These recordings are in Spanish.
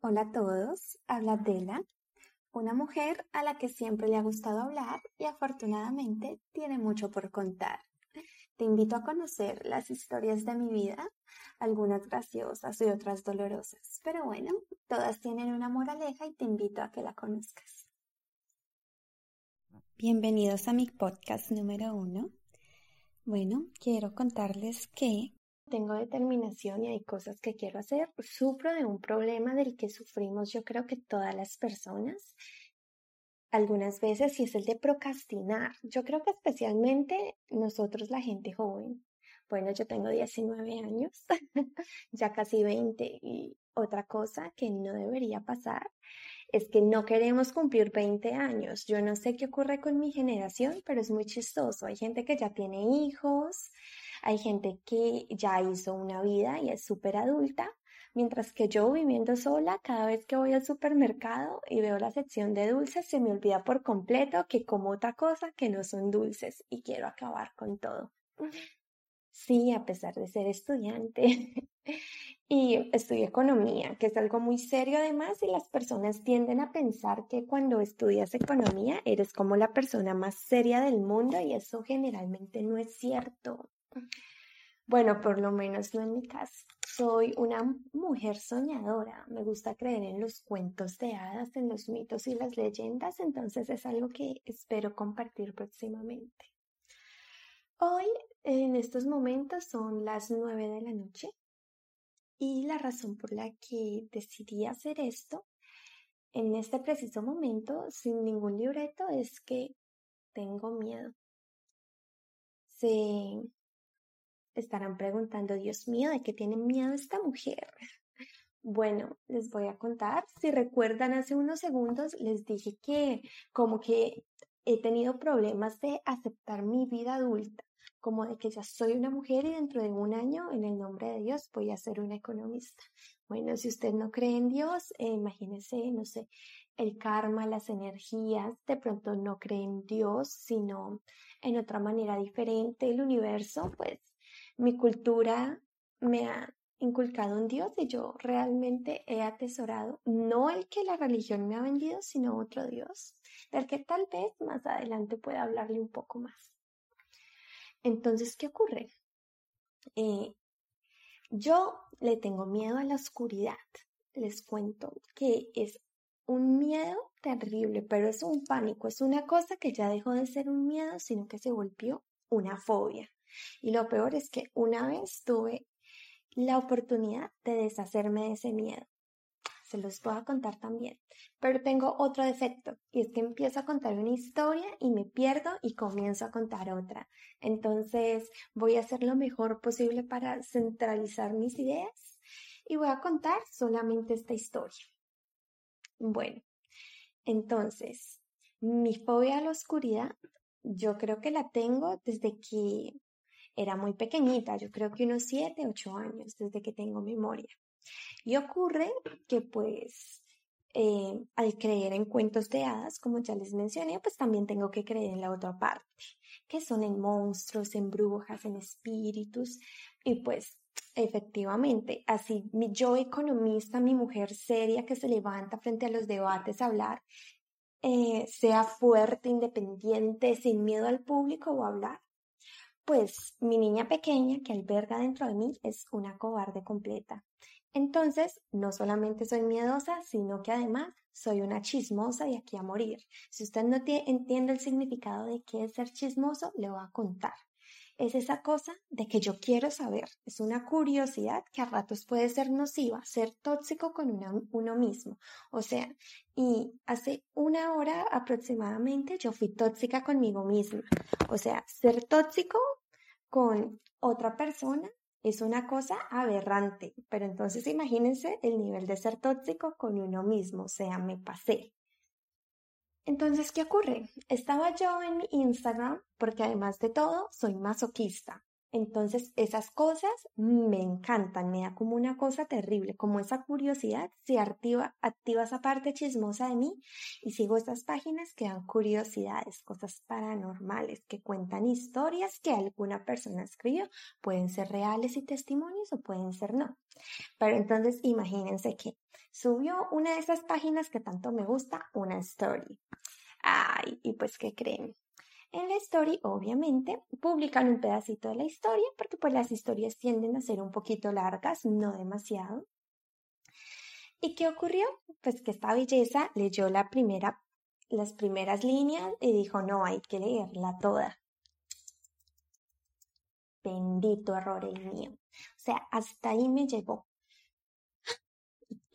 Hola a todos, habla Dela, una mujer a la que siempre le ha gustado hablar y afortunadamente tiene mucho por contar. Te invito a conocer las historias de mi vida, algunas graciosas y otras dolorosas, pero bueno, todas tienen una moraleja y te invito a que la conozcas. Bienvenidos a mi podcast número uno. Bueno, quiero contarles que tengo determinación y hay cosas que quiero hacer. Sufro de un problema del que sufrimos yo creo que todas las personas. Algunas veces y es el de procrastinar. Yo creo que especialmente nosotros la gente joven. Bueno, yo tengo 19 años, ya casi 20 y otra cosa que no debería pasar es que no queremos cumplir 20 años. Yo no sé qué ocurre con mi generación, pero es muy chistoso. Hay gente que ya tiene hijos, hay gente que ya hizo una vida y es súper adulta, mientras que yo viviendo sola, cada vez que voy al supermercado y veo la sección de dulces, se me olvida por completo que como otra cosa que no son dulces y quiero acabar con todo. Sí, a pesar de ser estudiante. y estudio economía, que es algo muy serio además, y las personas tienden a pensar que cuando estudias economía eres como la persona más seria del mundo y eso generalmente no es cierto. Bueno, por lo menos no en mi caso. Soy una mujer soñadora. Me gusta creer en los cuentos de hadas, en los mitos y las leyendas, entonces es algo que espero compartir próximamente. Hoy, en estos momentos, son las nueve de la noche y la razón por la que decidí hacer esto en este preciso momento, sin ningún libreto, es que tengo miedo. Se estarán preguntando, Dios mío, ¿de qué tiene miedo esta mujer? Bueno, les voy a contar. Si recuerdan, hace unos segundos les dije que como que he tenido problemas de aceptar mi vida adulta, como de que ya soy una mujer y dentro de un año, en el nombre de Dios, voy a ser una economista. Bueno, si usted no cree en Dios, eh, imagínese, no sé, el karma, las energías, de pronto no cree en Dios, sino en otra manera diferente, el universo, pues mi cultura me ha inculcado un Dios y yo realmente he atesorado no el que la religión me ha vendido, sino otro Dios, del que tal vez más adelante pueda hablarle un poco más. Entonces, ¿qué ocurre? Eh, yo le tengo miedo a la oscuridad. Les cuento que es un miedo terrible, pero es un pánico, es una cosa que ya dejó de ser un miedo, sino que se volvió una fobia. Y lo peor es que una vez tuve la oportunidad de deshacerme de ese miedo. Se los a contar también. Pero tengo otro defecto y es que empiezo a contar una historia y me pierdo y comienzo a contar otra. Entonces voy a hacer lo mejor posible para centralizar mis ideas y voy a contar solamente esta historia. Bueno, entonces, mi fobia a la oscuridad, yo creo que la tengo desde que era muy pequeñita, yo creo que unos 7, 8 años desde que tengo memoria. Y ocurre que pues eh, al creer en cuentos de hadas, como ya les mencioné, pues también tengo que creer en la otra parte, que son en monstruos, en brujas, en espíritus. Y pues efectivamente, así mi yo economista, mi mujer seria que se levanta frente a los debates a hablar, eh, sea fuerte, independiente, sin miedo al público o a hablar, pues mi niña pequeña que alberga dentro de mí es una cobarde completa. Entonces, no solamente soy miedosa, sino que además soy una chismosa y aquí a morir. Si usted no entiende el significado de qué es ser chismoso, le voy a contar es esa cosa de que yo quiero saber. Es una curiosidad que a ratos puede ser nociva, ser tóxico con uno mismo. O sea, y hace una hora aproximadamente yo fui tóxica conmigo misma. O sea, ser tóxico con otra persona es una cosa aberrante. Pero entonces imagínense el nivel de ser tóxico con uno mismo. O sea, me pasé. Entonces, ¿qué ocurre? Estaba yo en mi Instagram porque además de todo soy masoquista. Entonces, esas cosas me encantan, me da como una cosa terrible, como esa curiosidad, se activa, activa esa parte chismosa de mí y sigo estas páginas que dan curiosidades, cosas paranormales, que cuentan historias que alguna persona escribió, pueden ser reales y testimonios o pueden ser no. Pero entonces, imagínense que subió una de esas páginas que tanto me gusta, una story. Ay, y pues, ¿qué creen? En la story, obviamente, publican un pedacito de la historia, porque pues las historias tienden a ser un poquito largas, no demasiado. ¿Y qué ocurrió? Pues que esta belleza leyó la primera, las primeras líneas y dijo, no, hay que leerla toda. Bendito error el mío. O sea, hasta ahí me llevó.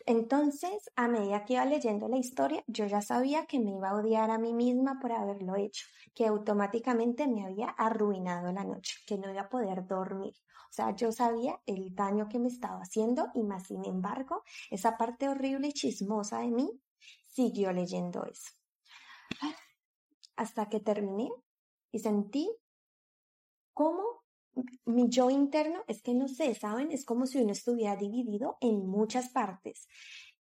Entonces, a medida que iba leyendo la historia, yo ya sabía que me iba a odiar a mí misma por haberlo hecho, que automáticamente me había arruinado la noche, que no iba a poder dormir. O sea, yo sabía el daño que me estaba haciendo y más sin embargo, esa parte horrible y chismosa de mí siguió leyendo eso. Hasta que terminé y sentí cómo mi yo interno es que no sé, ¿saben? Es como si uno estuviera dividido en muchas partes,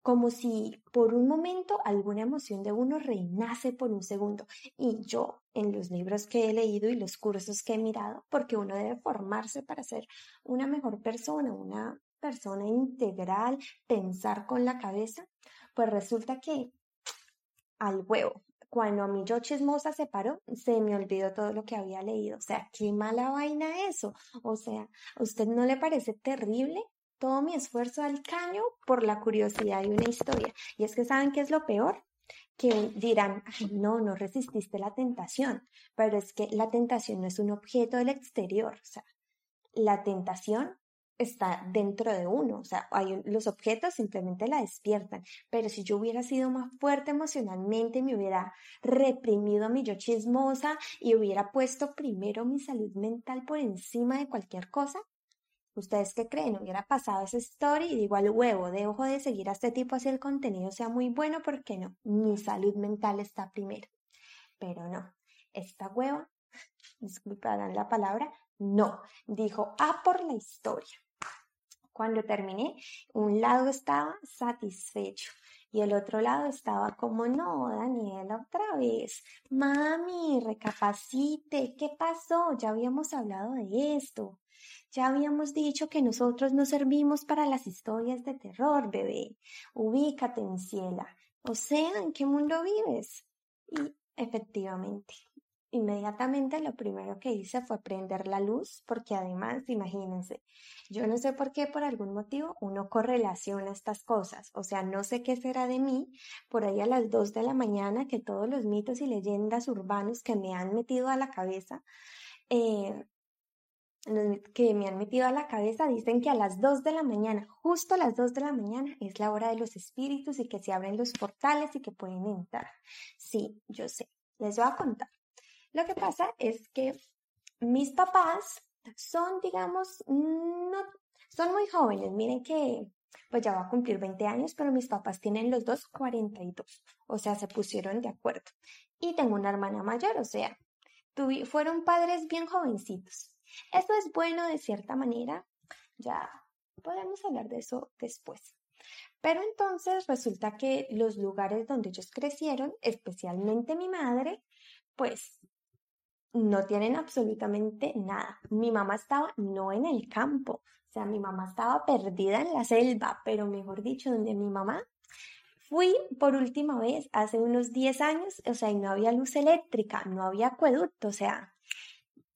como si por un momento alguna emoción de uno renace por un segundo. Y yo, en los libros que he leído y los cursos que he mirado, porque uno debe formarse para ser una mejor persona, una persona integral, pensar con la cabeza, pues resulta que al huevo, cuando mi yo chismosa se paró, se me olvidó todo lo que había leído. O sea, qué mala vaina eso. O sea, ¿a usted no le parece terrible todo mi esfuerzo al caño por la curiosidad de una historia? Y es que saben qué es lo peor, que dirán, no, no resististe la tentación, pero es que la tentación no es un objeto del exterior, o sea, la tentación está dentro de uno, o sea, hay, los objetos simplemente la despiertan, pero si yo hubiera sido más fuerte emocionalmente, me hubiera reprimido mi yo chismosa y hubiera puesto primero mi salud mental por encima de cualquier cosa, ¿Ustedes qué creen? Hubiera pasado esa story y digo al huevo, dejo de seguir a este tipo así el contenido sea muy bueno porque no, mi salud mental está primero. Pero no, esta hueva, disculparán la palabra, no, dijo a por la historia. Cuando terminé, un lado estaba satisfecho y el otro lado estaba como, no, Daniela, otra vez. Mami, recapacite, ¿qué pasó? Ya habíamos hablado de esto. Ya habíamos dicho que nosotros no servimos para las historias de terror, bebé. Ubícate en ciela. O sea, ¿en qué mundo vives? Y efectivamente, Inmediatamente lo primero que hice fue prender la luz, porque además, imagínense, yo no sé por qué, por algún motivo, uno correlaciona estas cosas. O sea, no sé qué será de mí por ahí a las dos de la mañana que todos los mitos y leyendas urbanos que me han metido a la cabeza, eh, que me han metido a la cabeza dicen que a las dos de la mañana, justo a las dos de la mañana, es la hora de los espíritus y que se abren los portales y que pueden entrar. Sí, yo sé. Les voy a contar. Lo que pasa es que mis papás son, digamos, no, son muy jóvenes. Miren que pues ya va a cumplir 20 años, pero mis papás tienen los dos 42. O sea, se pusieron de acuerdo. Y tengo una hermana mayor, o sea, fueron padres bien jovencitos. Eso es bueno de cierta manera. Ya podemos hablar de eso después. Pero entonces resulta que los lugares donde ellos crecieron, especialmente mi madre, pues no tienen absolutamente nada. Mi mamá estaba no en el campo, o sea, mi mamá estaba perdida en la selva, pero mejor dicho, donde mi mamá fui por última vez hace unos 10 años, o sea, y no había luz eléctrica, no había acueducto, o sea,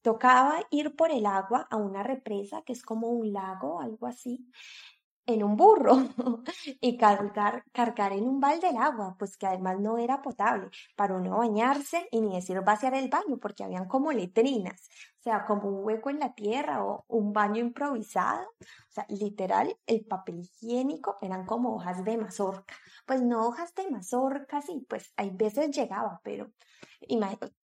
tocaba ir por el agua a una represa que es como un lago, algo así, en un burro y cargar, cargar en un balde el agua, pues que además no era potable para uno bañarse y ni decir vaciar el baño, porque habían como letrinas, o sea, como un hueco en la tierra o un baño improvisado, o sea, literal, el papel higiénico eran como hojas de mazorca, pues no hojas de mazorca, sí, pues hay veces llegaba, pero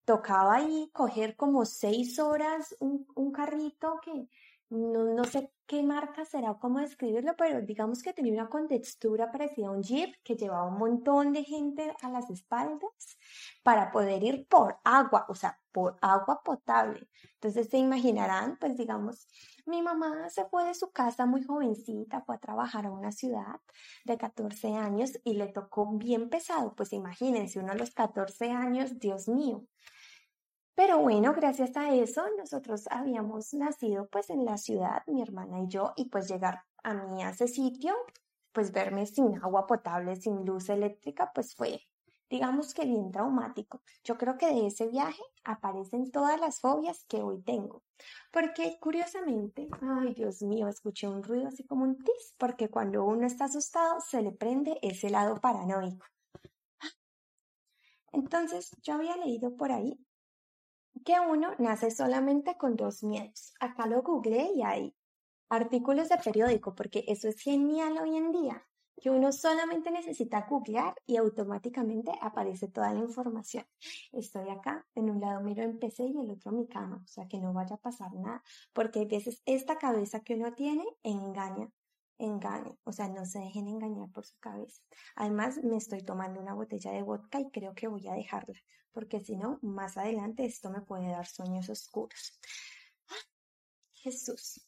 tocaba ahí coger como seis horas un, un carrito que no, no sé qué marca será o cómo describirlo, pero digamos que tenía una contextura parecida a un jeep que llevaba un montón de gente a las espaldas para poder ir por agua, o sea, por agua potable. Entonces se imaginarán, pues digamos, mi mamá se fue de su casa muy jovencita, fue a trabajar a una ciudad de 14 años y le tocó bien pesado, pues imagínense, uno a los 14 años, Dios mío. Pero bueno, gracias a eso nosotros habíamos nacido pues en la ciudad, mi hermana y yo, y pues llegar a mí a ese sitio pues verme sin agua potable, sin luz eléctrica, pues fue, digamos que bien traumático. Yo creo que de ese viaje aparecen todas las fobias que hoy tengo. Porque curiosamente, ay Dios mío, escuché un ruido así como un tis, porque cuando uno está asustado se le prende ese lado paranoico. Entonces, yo había leído por ahí que uno nace solamente con dos miedos. Acá lo googleé y hay artículos de periódico, porque eso es genial hoy en día, que uno solamente necesita googlear y automáticamente aparece toda la información. Estoy acá, en un lado miro en PC y el otro mi cama, o sea que no vaya a pasar nada, porque a veces esta cabeza que uno tiene engaña engañen, o sea, no se dejen engañar por su cabeza. Además, me estoy tomando una botella de vodka y creo que voy a dejarla, porque si no, más adelante esto me puede dar sueños oscuros. Jesús.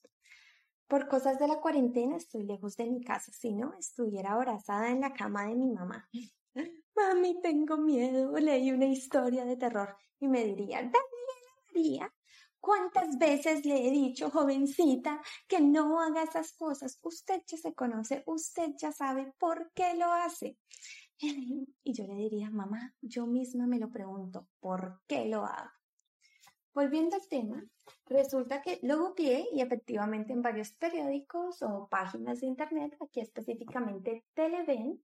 Por cosas de la cuarentena estoy lejos de mi casa, si no, estuviera abrazada en la cama de mi mamá. Mami, tengo miedo. Leí una historia de terror y me diría, Daniela María, ¿Cuántas veces le he dicho, jovencita, que no haga esas cosas? Usted ya se conoce, usted ya sabe por qué lo hace. Y yo le diría, mamá, yo misma me lo pregunto, ¿por qué lo hago? Volviendo al tema, resulta que lo googleé y efectivamente en varios periódicos o páginas de internet, aquí específicamente Televen,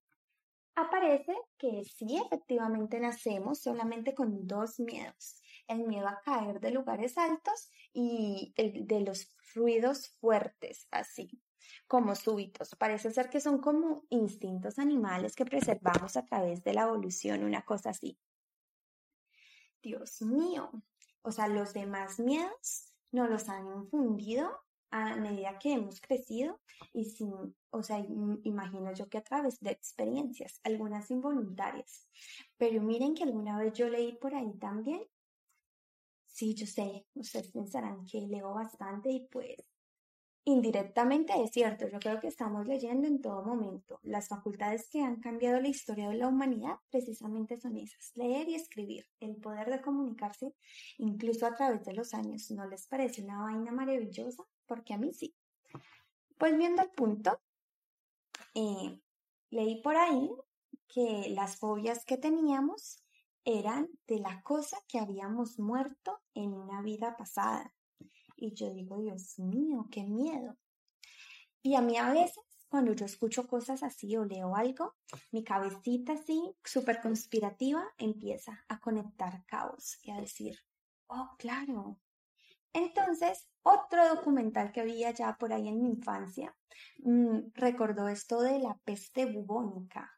aparece que sí, efectivamente nacemos solamente con dos miedos el miedo a caer de lugares altos y el de los ruidos fuertes, así como súbitos. Parece ser que son como instintos animales que preservamos a través de la evolución, una cosa así. Dios mío, o sea, los demás miedos nos los han infundido a medida que hemos crecido y sin, o sea, imagino yo que a través de experiencias, algunas involuntarias. Pero miren que alguna vez yo leí por ahí también Sí, yo sé, ustedes pensarán que leo bastante y pues indirectamente es cierto, yo creo que estamos leyendo en todo momento. Las facultades que han cambiado la historia de la humanidad precisamente son esas, leer y escribir, el poder de comunicarse incluso a través de los años. ¿No les parece una vaina maravillosa? Porque a mí sí. Pues viendo el punto, eh, leí por ahí que las fobias que teníamos eran de la cosa que habíamos muerto en una vida pasada. Y yo digo, Dios mío, qué miedo. Y a mí a veces, cuando yo escucho cosas así o leo algo, mi cabecita así, súper conspirativa, empieza a conectar caos y a decir, oh, claro. Entonces, otro documental que había ya por ahí en mi infancia mm, recordó esto de la peste bubónica,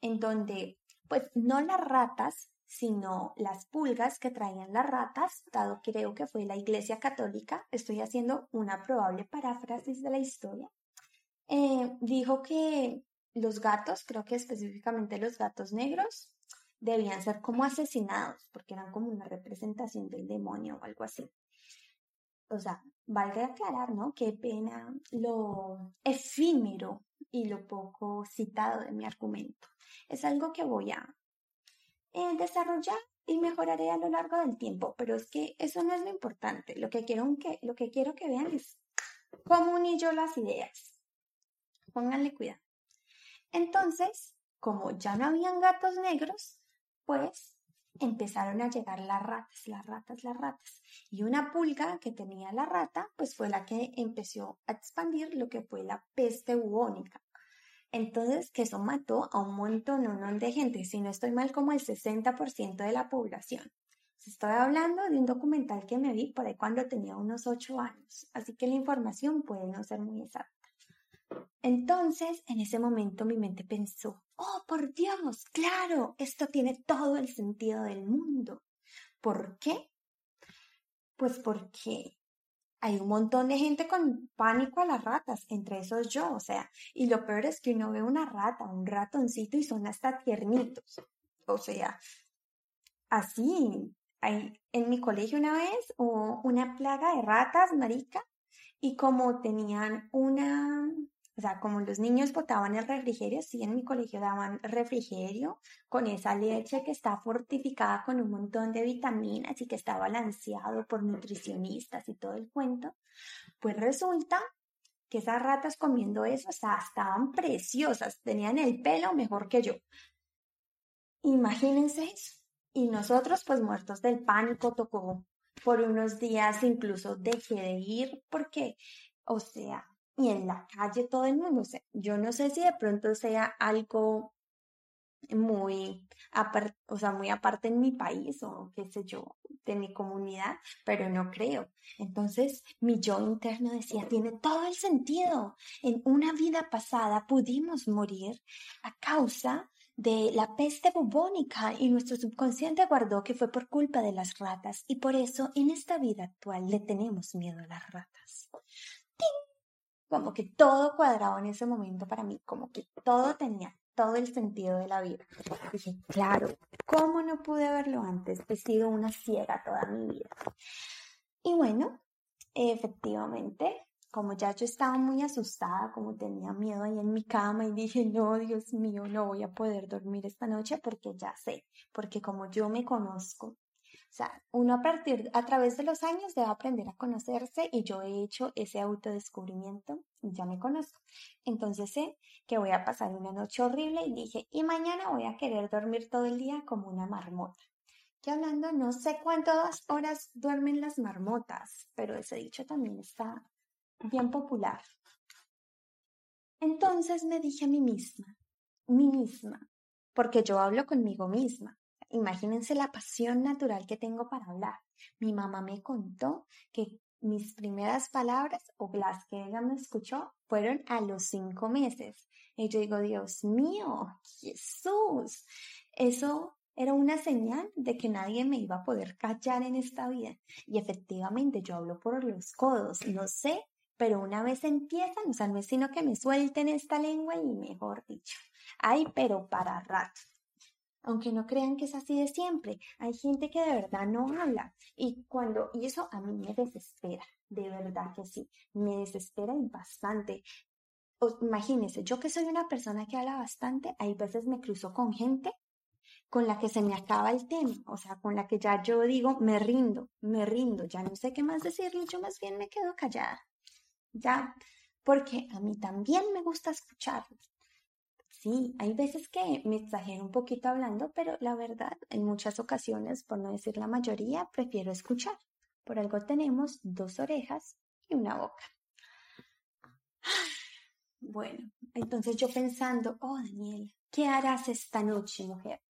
en donde, pues, no las ratas, sino las pulgas que traían las ratas, dado creo que fue la Iglesia Católica, estoy haciendo una probable paráfrasis de la historia, eh, dijo que los gatos, creo que específicamente los gatos negros, debían ser como asesinados, porque eran como una representación del demonio o algo así. O sea, vale aclarar, ¿no? Qué pena lo efímero y lo poco citado de mi argumento. Es algo que voy a eh, desarrollar y mejoraré a lo largo del tiempo, pero es que eso no es lo importante. Lo que quiero que, lo que, quiero que vean es cómo uní yo las ideas. Pónganle cuidado. Entonces, como ya no habían gatos negros, pues empezaron a llegar las ratas, las ratas, las ratas. Y una pulga que tenía la rata, pues fue la que empezó a expandir lo que fue la peste bubónica. Entonces, que eso mató a un montón de gente, si no estoy mal, como el 60% de la población. Estoy hablando de un documental que me vi por ahí cuando tenía unos 8 años, así que la información puede no ser muy exacta. Entonces, en ese momento mi mente pensó, oh, por Dios, claro, esto tiene todo el sentido del mundo. ¿Por qué? Pues porque hay un montón de gente con pánico a las ratas, entre esos yo, o sea, y lo peor es que uno ve una rata, un ratoncito y son hasta tiernitos, o sea, así, hay, en mi colegio una vez hubo una plaga de ratas, marica, y como tenían una, o sea, como los niños botaban el refrigerio, sí, en mi colegio daban refrigerio con esa leche que está fortificada con un montón de vitaminas y que está balanceado por nutricionistas y todo el cuento. Pues resulta que esas ratas comiendo eso, o sea, estaban preciosas, tenían el pelo mejor que yo. Imagínense eso. Y nosotros, pues muertos del pánico, tocó por unos días, incluso dejé de ir porque, o sea, y en la calle todo el mundo, yo no sé si de pronto sea algo muy, aparte, o sea, muy aparte en mi país o qué sé yo, de mi comunidad, pero no creo. Entonces, mi yo interno decía, tiene todo el sentido. En una vida pasada pudimos morir a causa de la peste bubónica y nuestro subconsciente guardó que fue por culpa de las ratas y por eso en esta vida actual le tenemos miedo a las ratas. Como que todo cuadrado en ese momento para mí, como que todo tenía todo el sentido de la vida. Dije, claro, ¿cómo no pude verlo antes? He sido una ciega toda mi vida. Y bueno, efectivamente, como ya yo estaba muy asustada, como tenía miedo ahí en mi cama y dije, no, Dios mío, no voy a poder dormir esta noche porque ya sé, porque como yo me conozco, sea, uno a partir, a través de los años debe aprender a conocerse y yo he hecho ese autodescubrimiento y ya me conozco. Entonces sé que voy a pasar una noche horrible y dije, y mañana voy a querer dormir todo el día como una marmota. Que hablando, no sé cuántas horas duermen las marmotas, pero ese dicho también está bien popular. Entonces me dije a mí misma, mí misma, porque yo hablo conmigo misma. Imagínense la pasión natural que tengo para hablar. Mi mamá me contó que mis primeras palabras o las que ella me escuchó fueron a los cinco meses. Y yo digo, Dios mío, Jesús, eso era una señal de que nadie me iba a poder callar en esta vida. Y efectivamente yo hablo por los codos, no sé, pero una vez empiezan, o sea, no es sino que me suelten esta lengua y mejor dicho, ay, pero para rato aunque no crean que es así de siempre. Hay gente que de verdad no habla y cuando y eso a mí me desespera, de verdad que sí, me desespera y bastante. imagínense, yo que soy una persona que habla bastante, hay veces me cruzo con gente con la que se me acaba el tema, o sea, con la que ya yo digo, me rindo, me rindo, ya no sé qué más decirle, yo más bien me quedo callada, ya, porque a mí también me gusta escucharlos. Sí, hay veces que me exagero un poquito hablando, pero la verdad, en muchas ocasiones, por no decir la mayoría, prefiero escuchar. Por algo tenemos dos orejas y una boca. Bueno, entonces yo pensando, oh Daniel, ¿qué harás esta noche, mujer?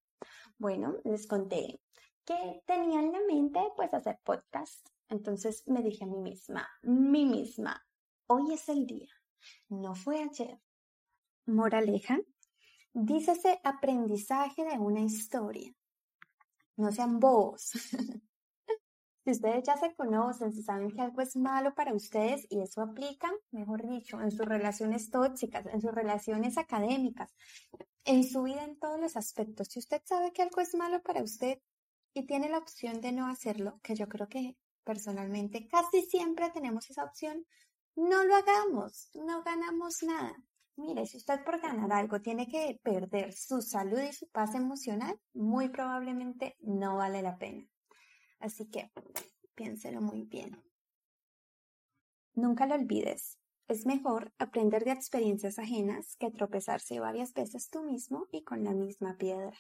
Bueno, les conté que tenía en la mente pues hacer podcast. Entonces me dije a mí misma, mí misma, hoy es el día, no fue ayer. Moraleja, Dícese aprendizaje de una historia. No sean bobos. si ustedes ya se conocen, si saben que algo es malo para ustedes y eso aplica, mejor dicho, en sus relaciones tóxicas, en sus relaciones académicas, en su vida en todos los aspectos. Si usted sabe que algo es malo para usted y tiene la opción de no hacerlo, que yo creo que personalmente casi siempre tenemos esa opción, no lo hagamos, no ganamos nada. Mire, si usted por ganar algo tiene que perder su salud y su paz emocional, muy probablemente no vale la pena. Así que piénselo muy bien. Nunca lo olvides. Es mejor aprender de experiencias ajenas que tropezarse varias veces tú mismo y con la misma piedra.